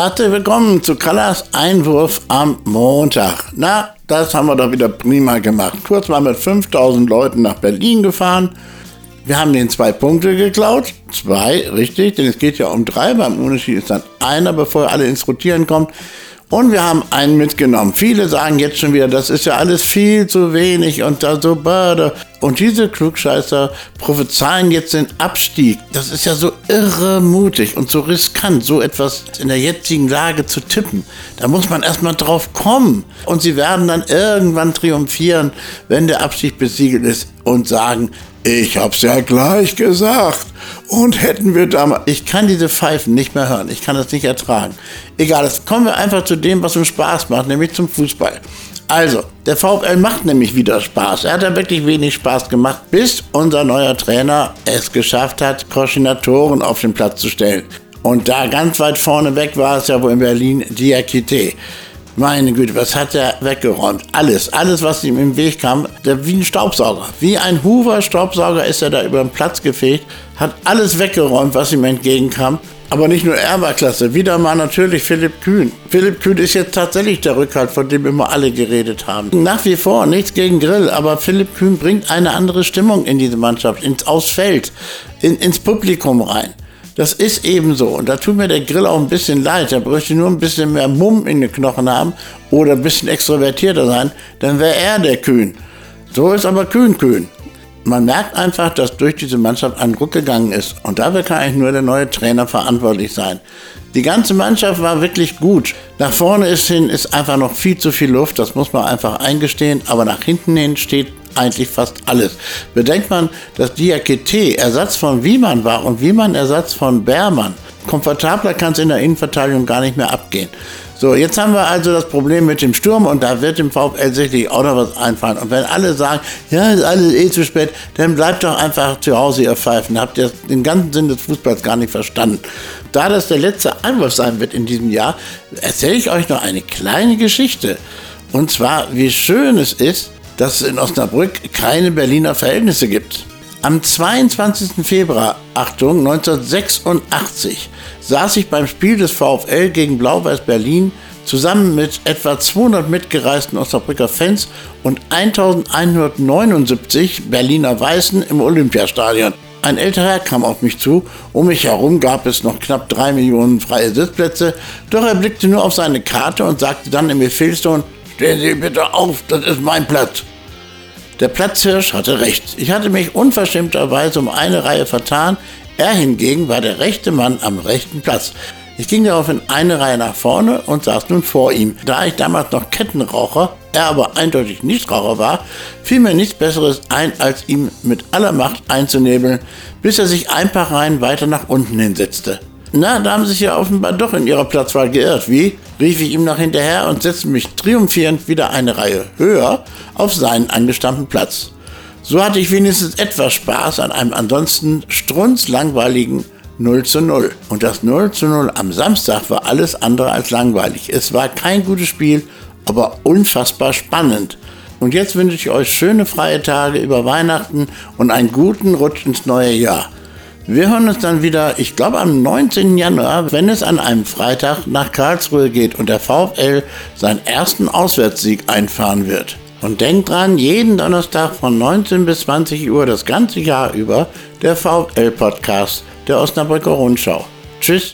Herzlich willkommen zu Kallas Einwurf am Montag. Na, das haben wir doch wieder prima gemacht. Kurz mal mit 5000 Leuten nach Berlin gefahren. Wir haben den zwei Punkte geklaut. Zwei, richtig, denn es geht ja um drei. Beim Unterschied ist dann einer, bevor alle ins Rotieren kommt. Und wir haben einen mitgenommen. Viele sagen jetzt schon wieder, das ist ja alles viel zu wenig und da so bade. Und diese Klugscheißer prophezeien jetzt den Abstieg. Das ist ja so irre mutig und so riskant, so etwas in der jetzigen Lage zu tippen. Da muss man erstmal drauf kommen. Und sie werden dann irgendwann triumphieren, wenn der Abstieg besiegelt ist und sagen, ich hab's ja gleich gesagt. Und hätten wir damals. Ich kann diese Pfeifen nicht mehr hören. Ich kann das nicht ertragen. Egal, jetzt kommen wir einfach zu dem, was uns Spaß macht, nämlich zum Fußball. Also, der VfL macht nämlich wieder Spaß. Er hat ja wirklich wenig Spaß gemacht, bis unser neuer Trainer es geschafft hat, Koordinatoren auf den Platz zu stellen. Und da ganz weit vorne weg war es ja wohl in Berlin Diakite. Meine Güte, was hat er weggeräumt? Alles, alles, was ihm im Weg kam, der, wie ein Staubsauger. Wie ein Hoover-Staubsauger ist er da über den Platz gefegt, hat alles weggeräumt, was ihm entgegenkam. Aber nicht nur er war klasse, wieder mal natürlich Philipp Kühn. Philipp Kühn ist jetzt tatsächlich der Rückhalt, von dem immer alle geredet haben. Nach wie vor nichts gegen Grill, aber Philipp Kühn bringt eine andere Stimmung in diese Mannschaft, ins Ausfeld, in, ins Publikum rein. Das ist eben so. Und da tut mir der Grill auch ein bisschen leid. Er bräuchte nur ein bisschen mehr Mumm in den Knochen haben oder ein bisschen extrovertierter sein, dann wäre er der Kühn. So ist aber Kühn Kühn. Man merkt einfach, dass durch diese Mannschaft ein Ruck gegangen ist. Und dafür kann eigentlich nur der neue Trainer verantwortlich sein. Die ganze Mannschaft war wirklich gut. Nach vorne ist hin ist einfach noch viel zu viel Luft, das muss man einfach eingestehen. Aber nach hinten hin steht eigentlich fast alles. Bedenkt man, dass Diakete Ersatz von Wiemann war und Wiemann Ersatz von Bermann. Komfortabler kann es in der Innenverteidigung gar nicht mehr abgehen. So, jetzt haben wir also das Problem mit dem Sturm und da wird dem VfL sicherlich auch noch was einfallen. Und wenn alle sagen, ja, ist alles eh zu spät, dann bleibt doch einfach zu Hause, ihr Pfeifen. Habt ihr den ganzen Sinn des Fußballs gar nicht verstanden. Da das der letzte Einwurf sein wird in diesem Jahr, erzähle ich euch noch eine kleine Geschichte. Und zwar, wie schön es ist, dass es in Osnabrück keine Berliner Verhältnisse gibt. Am 22. Februar, Achtung, 1986 saß ich beim Spiel des VfL gegen Blau-Weiß Berlin zusammen mit etwa 200 mitgereisten Osnabrücker Fans und 1179 Berliner Weißen im Olympiastadion. Ein älterer Herr kam auf mich zu. Um mich herum gab es noch knapp drei Millionen freie Sitzplätze. Doch er blickte nur auf seine Karte und sagte dann im Befehlston, stehen Sie bitte auf, das ist mein Platz. Der Platzhirsch hatte recht. Ich hatte mich unverschämterweise um eine Reihe vertan. Er hingegen war der rechte Mann am rechten Platz. Ich ging daraufhin eine Reihe nach vorne und saß nun vor ihm. Da ich damals noch Kettenraucher, er aber eindeutig Nichtraucher war, fiel mir nichts Besseres ein, als ihm mit aller Macht einzunebeln, bis er sich ein paar Reihen weiter nach unten hinsetzte. Na, da haben Sie sich ja offenbar doch in Ihrer Platzwahl geirrt. Wie? rief ich ihm noch hinterher und setzte mich triumphierend wieder eine Reihe höher auf seinen angestammten Platz. So hatte ich wenigstens etwas Spaß an einem ansonsten strunzlangweiligen 0 zu 0. Und das 0 zu 0 am Samstag war alles andere als langweilig. Es war kein gutes Spiel, aber unfassbar spannend. Und jetzt wünsche ich euch schöne freie Tage über Weihnachten und einen guten Rutsch ins neue Jahr. Wir hören uns dann wieder, ich glaube am 19. Januar, wenn es an einem Freitag nach Karlsruhe geht und der VfL seinen ersten Auswärtssieg einfahren wird. Und denkt dran, jeden Donnerstag von 19 bis 20 Uhr das ganze Jahr über der VfL-Podcast der Osnabrücker Rundschau. Tschüss.